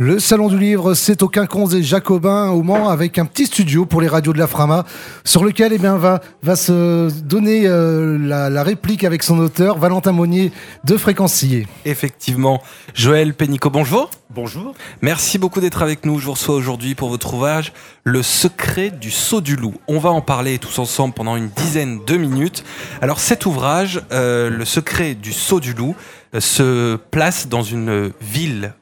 Le Salon du Livre, c'est au Quinconce des Jacobins au Mans avec un petit studio pour les radios de la Frama sur lequel eh bien, va, va se donner euh, la, réplique avec son auteur, Valentin Monnier de Fréquencier. Effectivement. Joël Pénicaud, bonjour. Bonjour. Merci beaucoup d'être avec nous. Je vous reçois aujourd'hui pour votre ouvrage Le secret du saut du loup. On va en parler tous ensemble pendant une dizaine de minutes. Alors cet ouvrage, euh, Le secret du saut du loup, euh, se place dans une ville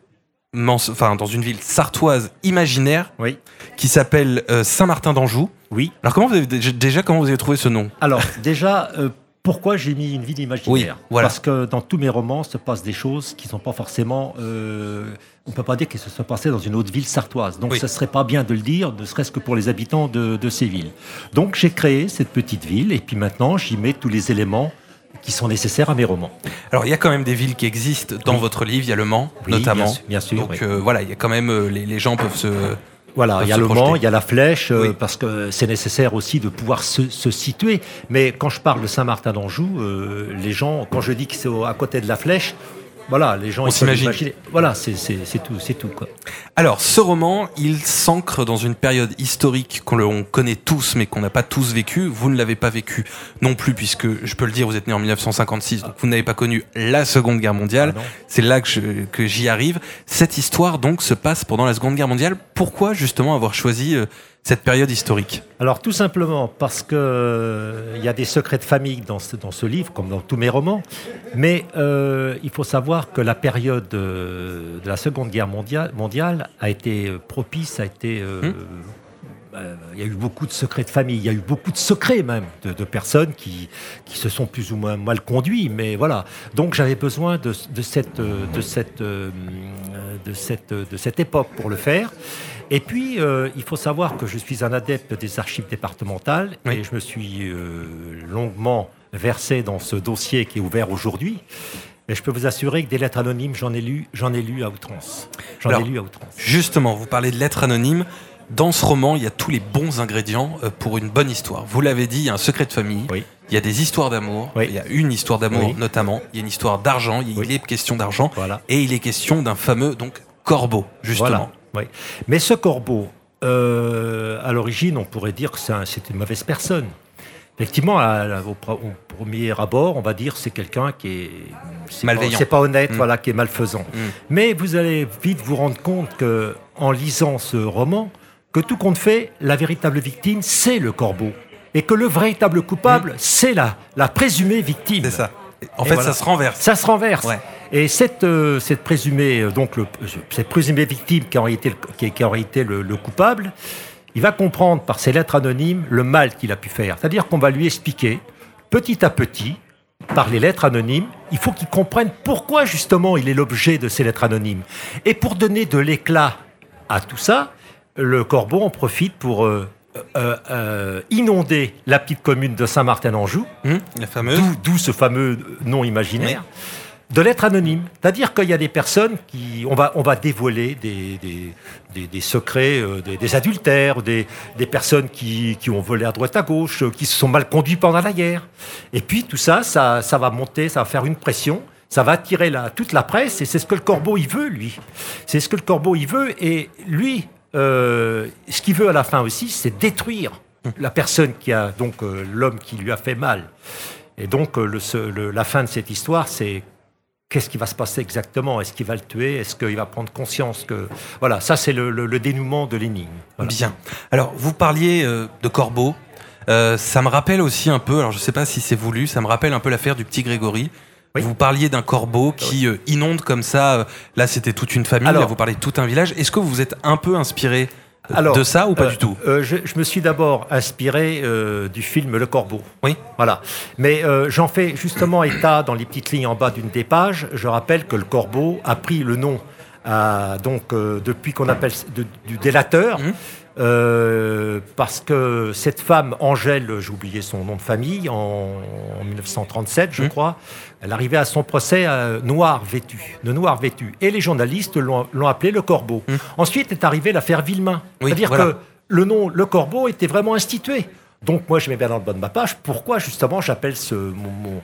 enfin dans une ville sartoise imaginaire oui. qui s'appelle euh, Saint-Martin d'Anjou. Oui. Alors comment vous avez, déjà comment vous avez trouvé ce nom? Alors déjà euh, pourquoi j'ai mis une ville imaginaire? Voilà. Parce que dans tous mes romans se passent des choses qui ne sont pas forcément. Euh, on ne peut pas dire qu'elles se sont passées dans une autre ville sartoise. Donc ce ne serait pas bien de le dire, ne serait-ce que pour les habitants de, de ces villes. Donc j'ai créé cette petite ville et puis maintenant j'y mets tous les éléments qui sont nécessaires à mes romans. Alors il y a quand même des villes qui existent dans votre livre, il y a Le Mans notamment. Bien sûr. Donc euh, voilà, il y a quand même euh, les, gens peuvent se voilà, il y a le Mans, il y a la Flèche, euh, parce que c'est nécessaire aussi de pouvoir se, situer. Mais quand je parle de Saint-Martin d'Anjou, les gens, quand je dis que c'est à côté de la Flèche, voilà, les gens on s'imagine. Voilà, c'est tout, c'est tout quoi. Alors, ce roman, il s'ancre dans une période historique qu'on connaît tous, mais qu'on n'a pas tous vécu. Vous ne l'avez pas vécu non plus, puisque je peux le dire, vous êtes né en 1956, donc vous n'avez pas connu la Seconde Guerre mondiale. Ah c'est là que, que j'y arrive. Cette histoire donc se passe pendant la Seconde Guerre mondiale. Pourquoi justement avoir choisi euh, cette période historique Alors tout simplement parce que euh, y a des secrets de famille dans ce, dans ce livre, comme dans tous mes romans, mais euh, il faut savoir que la période euh, de la Seconde Guerre mondiale, mondiale a été propice, a été hum. il y a eu beaucoup de secrets de famille, il y a eu beaucoup de secrets même de, personnes qui, qui, se sont plus ou moins mal conduits, mais voilà. Donc j'avais besoin de, de, cette, de, cette, de, cette, de cette époque pour le faire. Et puis, euh, il faut savoir que je suis un adepte des archives départementales et je me suis euh, longuement versé dans ce dossier qui est ouvert aujourd'hui. Et je peux vous assurer que des lettres anonymes, j'en ai lu, j'en ai lu à outrance. J'en ai lu à outrance. Justement, vous parlez de lettres anonymes. Dans ce roman, il y a tous les bons ingrédients euh, pour une bonne histoire. Vous l'avez dit, il y a un secret de famille. Il y a des histoires d'amour. Il y a une histoire d'amour notamment. Il y a une histoire d'argent. Il est question d'argent. Voilà. Et il est question d'un fameux donc corbeau, justement. Mais ce corbeau, euh, à l'origine, on pourrait dire que c'est une mauvaise personne. Effectivement, au, premier abord, on va dire c'est quelqu'un qui est malveillant, c'est pas honnête, mm. voilà, qui est malfaisant. Mm. Mais vous allez vite vous rendre compte que, en lisant ce roman, que tout compte fait, la véritable victime, c'est le corbeau, et que le véritable coupable, mm. c'est la, la présumée victime. C'est ça. En fait, ça se renverse. Ça se renverse. Et cette, euh, cette présumée, euh, donc le, cette présumée victime qui a été, qui, qui été le, coupable, il va comprendre par ses lettres anonymes le mal qu'il a pu faire. C'est-à-dire qu'on va lui expliquer petit à petit, par les lettres anonymes, il faut qu'il comprenne pourquoi justement il est l'objet de ces lettres anonymes. Et pour donner de l'éclat à tout ça, le corbeau en profite pour euh, inonder la petite commune de Saint-Martin-en-Joux, hum, d'où ce fameux nom imaginaire de l'être anonyme. C'est-à-dire qu'il y a des personnes qui. On va, on va dévoiler des, des, secrets, euh, des, adultères, des, personnes qui, ont volé à droite à gauche, euh, qui se sont mal conduits pendant la guerre. Et puis tout ça, ça, ça va monter, ça va faire une pression. Ça va attirer la, toute la presse et c'est ce que le corbeau il veut, lui. C'est ce que le corbeau il veut et lui, euh, ce qu'il veut à la fin aussi, c'est détruire la personne qui a, donc l'homme qui lui a fait mal. Et donc le, la fin de cette histoire, c'est Qu'est-ce qui va se passer exactement? Est-ce qu'il va le tuer? Est-ce qu'il va prendre conscience que... Voilà, ça c'est le, dénouement de l'énigme. Bien. Alors, vous parliez euh, de Corbeau. Euh, ça me rappelle aussi un peu, alors je ne sais pas si c'est voulu, ça me rappelle un peu l'affaire du petit Grégory. Vous parliez d'un corbeau qui euh, inonde comme ça. là, c'était toute une famille. là, vous parlez de tout un village. Est-ce que vous vous êtes un peu inspiré de ça ou pas euh, du tout? euh, je, me suis d'abord inspiré euh, du film Le Corbeau. Oui. Voilà. Mais j'en fais justement état dans les petites lignes en bas d'une des pages. Je rappelle que le Corbeau a pris le nom, donc depuis qu'on appelle du délateur. Mmh. Euh, parce que cette femme, Angèle, j'ai oublié son nom de famille, en, 1937, je mmh. crois, elle arrivait à son procès noir vêtu, de noir vêtu. Et les journalistes l'ont appelé le corbeau. Mmh. Ensuite est arrivée l'affaire Villemain. C'est-à-dire que le nom le corbeau était vraiment institué. Donc moi je mets bien dans le bas de ma page pourquoi justement j'appelle ce mon,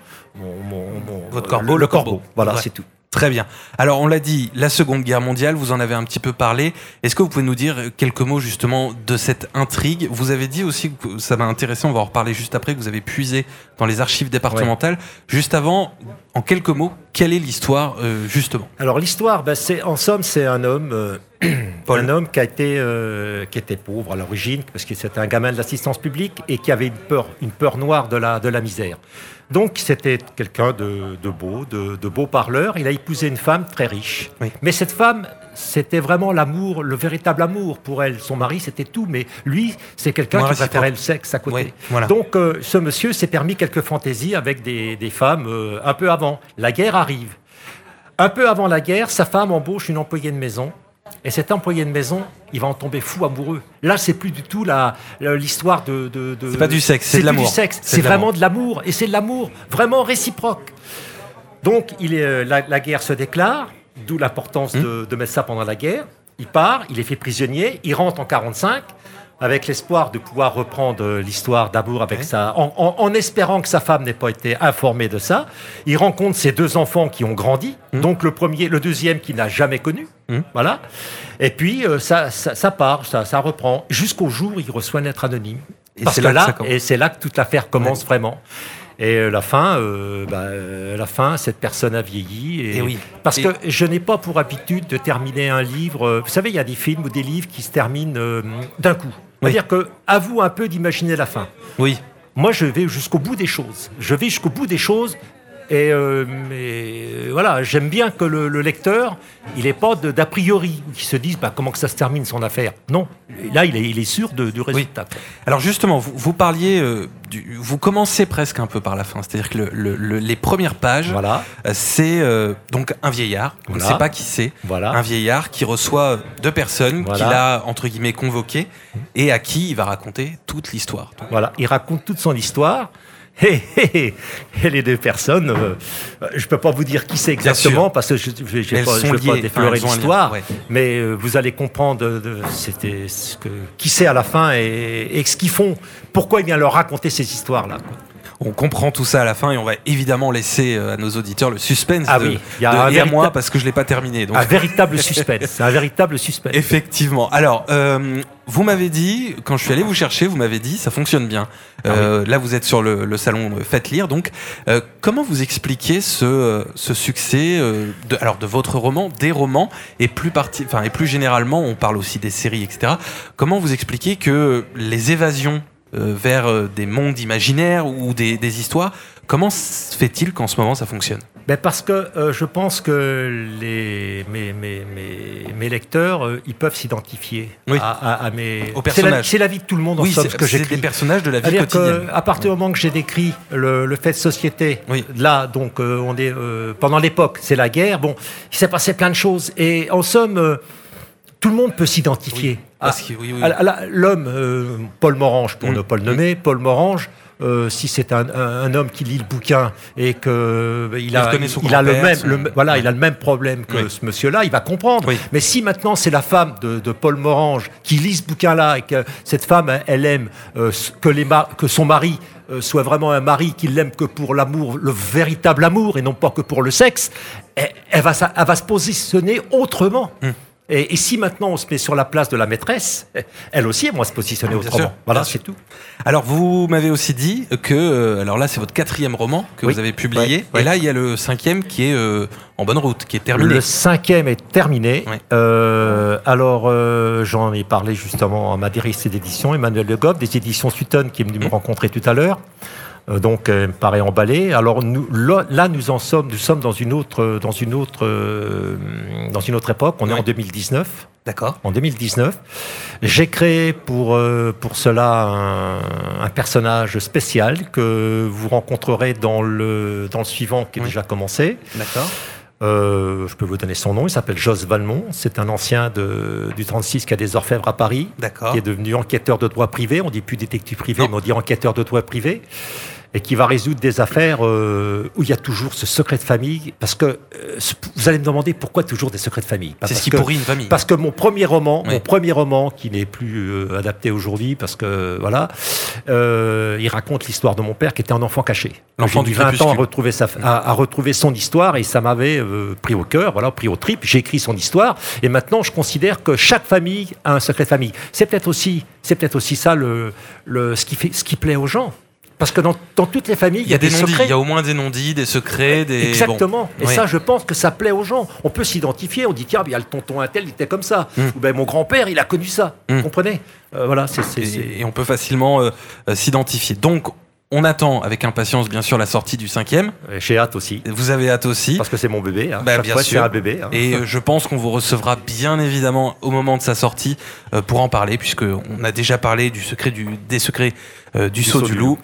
Votre corbeau le, corbeau. Voilà, c'est tout. Très bien. Alors, on l'a dit, la Seconde Guerre mondiale, vous en avez un petit peu parlé. Est-ce que vous pouvez nous dire quelques mots justement de cette intrigue? Vous avez dit aussi, que ça m'a intéressé, on va en reparler juste après, que vous avez puisé dans les archives départementales. Juste avant, en quelques mots, quelle est l'histoire euh, justement? Alors l'histoire, ben, c'est en somme, c'est un homme, euh, un homme qui a été, euh, qui était pauvre à l'origine, parce que c'était un gamin de l'assistance publique et qui avait une peur, une peur noire de la, de la misère. Donc c'était quelqu'un de, beau, de, beau parleur. Il a épousé une femme très riche. Mais cette femme, c'était vraiment l'amour, le véritable amour pour elle. Son mari, c'était tout, mais lui, c'est quelqu'un qui préférait le sexe à côté. Donc euh, ce monsieur s'est permis quelques fantaisies avec des, femmes euh, un peu avant. La guerre arrive. Un peu avant la guerre, sa femme embauche une employée de maison et cet employé de maison, il va en tomber fou amoureux. Là, c'est plus du tout l'histoire de. de, c'est pas du sexe, c'est de l'amour. C'est vraiment de l'amour. Et c'est de l'amour vraiment réciproque. Donc, il est, euh, la, guerre se déclare, d'où l'importance de, de, mettre ça pendant la guerre. Il part, il est fait prisonnier, il rentre en 45 avec l'espoir de pouvoir reprendre l'histoire d'amour avec sa, en, espérant que sa femme n'ait pas été informée de ça. Il rencontre ses deux enfants qui ont grandi, mmh. donc le premier, le deuxième qui n'a jamais connu, mmh. voilà. Et puis euh, ça, ça, part, ça, ça reprend jusqu'au jour où il reçoit une lettre anonyme. Et que là, et c'est là que toute l'affaire commence vraiment. Et euh, la fin, euh, bah, la fin, cette personne a vieilli. Et, oui. Parce que je n'ai pas pour habitude de terminer un livre. Vous savez, il y a des films ou des livres qui se terminent d'un coup. C'est-à-dire que, à vous un peu d'imaginer la fin. Oui. Moi, je vais jusqu'au bout des choses. Je vais jusqu'au bout des choses. Et euh, mais, voilà, j'aime bien que le, lecteur, il n'ait pas d'a priori, qu'il se dise bah, comment que ça se termine son affaire. Non, là, il est, il est sûr du résultat. Alors justement, vous, vous parliez euh, vous commencez presque un peu par la fin. C'est-à-dire que les premières pages, voilà. Euh, c'est euh, donc un vieillard, on ne sait pas qui c'est, voilà. un vieillard qui reçoit deux personnes qu'il a, entre guillemets, convoquées et à qui il va raconter toute l'histoire. Voilà, il raconte toute son histoire. Et, les deux personnes, euh, je ne peux pas vous dire qui c'est exactement parce que je ne vais pas, déflorer l'histoire, mais vous allez comprendre c'était ce que, qui c'est à la fin et, et ce qu'ils font, pourquoi il vient leur raconter ces histoires-là. On comprend tout ça à la fin et on va évidemment laisser euh, à nos auditeurs le suspense ah de, oui, y a et à moi parce que je l'ai pas terminé. Donc. Un véritable suspense, un véritable suspense. Effectivement. Alors, euh, vous m'avez dit, quand je suis allé vous chercher, vous m'avez dit, ça fonctionne bien. Ah euh, là, vous êtes sur le, salon Faites Lire. Donc, comment vous expliquez ce, ce succès de, alors, de votre roman, des romans, et plus, parti, et plus généralement, on parle aussi des séries, etc. Comment vous expliquez que les évasions vers euh, des mondes imaginaires ou des, histoires. Comment fait-il qu'en ce moment ça fonctionne? Ben Parce que euh, je pense que les, mes, mes, mes, lecteurs, ils peuvent s'identifier à, mes... personnages. C'est la, vie de tout le monde en oui, somme, ce que j'écris. C'est des personnages de la vie quotidienne. à partir du moment que j'ai décrit le, fait de société, là, donc, on est, pendant l'époque, c'est la guerre, bon, il s'est passé plein de choses. Et en somme tout le monde peut s'identifier. L'homme, euh, Paul Morange, pour mm. ne pas le nommer, Paul Morange, euh, si c'est un, homme qui lit le bouquin et que euh, il, a, il, a le même, voilà, il a le même problème que ce monsieur-là, il va comprendre. Mais si maintenant c'est la femme de, Paul Morange qui lit ce bouquin-là et que cette femme, elle aime que, les que son mari soit vraiment un mari qui l'aime que pour l'amour, le véritable amour et non pas que pour le sexe, elle, va, elle va se positionner autrement. Mm. Et, si maintenant on se met sur la place de la maîtresse, elle aussi, elle va se positionner autrement. voilà, c'est tout. Alors, vous m'avez aussi dit que, euh, alors là, c'est votre quatrième roman que vous avez publié. et là, il y a le cinquième qui est euh, en bonne route, qui est terminé. Le cinquième est terminé. Euh, alors, j'en ai parlé justement à ma directrice d'édition, Emmanuel Le Goff, des éditions Sutton, qui est venu me mmh. rencontrer tout à l'heure. Euh, donc euh, me paraît emballé. Alors nous, là, nous en sommes, nous sommes dans une autre, dans une autre, euh, dans une autre époque. On est en 2019. D'accord. En 2019, j'ai créé pour pour cela un, personnage spécial que vous rencontrerez dans le dans le suivant qui est déjà commencé. D'accord. Je peux vous donner son nom, il s'appelle Jos Valmont, c'est un ancien de, du 36 qui a des orfèvres à Paris, qui est devenu enquêteur de droit privé, on dit plus détective privé, mais on dit enquêteur de droit privé. Et qui va résoudre des affaires euh, où il y a toujours ce secret de famille. Parce que euh, vous allez me demander pourquoi toujours des secrets de famille. C'est ce qui que, pourrit une famille. Parce que mon premier roman, mon premier roman, qui n'est plus euh, adapté aujourd'hui, parce que voilà, il raconte l'histoire de mon père qui était un enfant caché. L'enfant du 20 ans à retrouver, sa, à retrouver son histoire et ça m'avait pris au cœur, voilà, pris au trip. J'ai écrit son histoire et maintenant je considère que chaque famille a un secret de famille. C'est peut-être aussi, c'est peut-être aussi ça le, le, ce qui fait, ce qui plaît aux gens. Parce que dans, toutes les familles, il y a, des, secrets. Il y a au moins des non-dits, des secrets, des. Exactement. Et ça, je pense que ça plaît aux gens. On peut s'identifier. On dit tiens, il y a le tonton Intel, il était comme ça. Hmm. Ou ben mon grand-père, il a connu ça. Vous hmm. comprenez euh, Voilà. Et, on peut facilement euh, euh, s'identifier. Donc, on attend avec impatience, bien sûr, la sortie du cinquième. J'ai hâte aussi. Vous avez hâte aussi. Parce que c'est mon bébé. Hein. Bah, bien sûr. un bébé. Hein. Et je pense qu'on vous recevra bien évidemment au moment de sa sortie pour en parler, puisque on a déjà parlé du secret du, des secrets du, saut, du loup.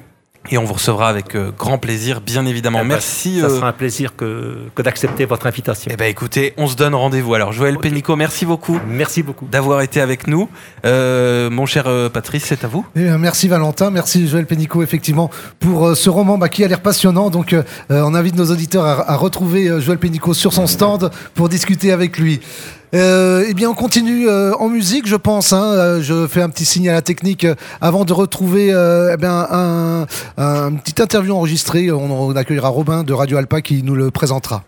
Et on vous recevra avec euh, grand plaisir, bien évidemment. Eh ben, merci. ça euh, sera un plaisir que, que d'accepter votre invitation. Eh ben, écoutez, on se donne rendez-vous. Alors, Joël Pénicaud, merci beaucoup. Merci beaucoup. D'avoir été avec nous. Euh, mon cher Patrice, c'est à vous. Eh merci Valentin, merci Joël Pénicaud, effectivement, pour ce roman bah, qui a l'air passionnant. Donc, on invite nos auditeurs à, retrouver Joël Pénicaud sur son stand pour discuter avec lui. Euh, eh bien, on continue euh, en musique, je pense. Hein. Euh, je fais un petit signe à la technique avant de retrouver eh un, un, petit interview enregistré. On, on accueillera Robin de Radio Alpa qui nous le présentera.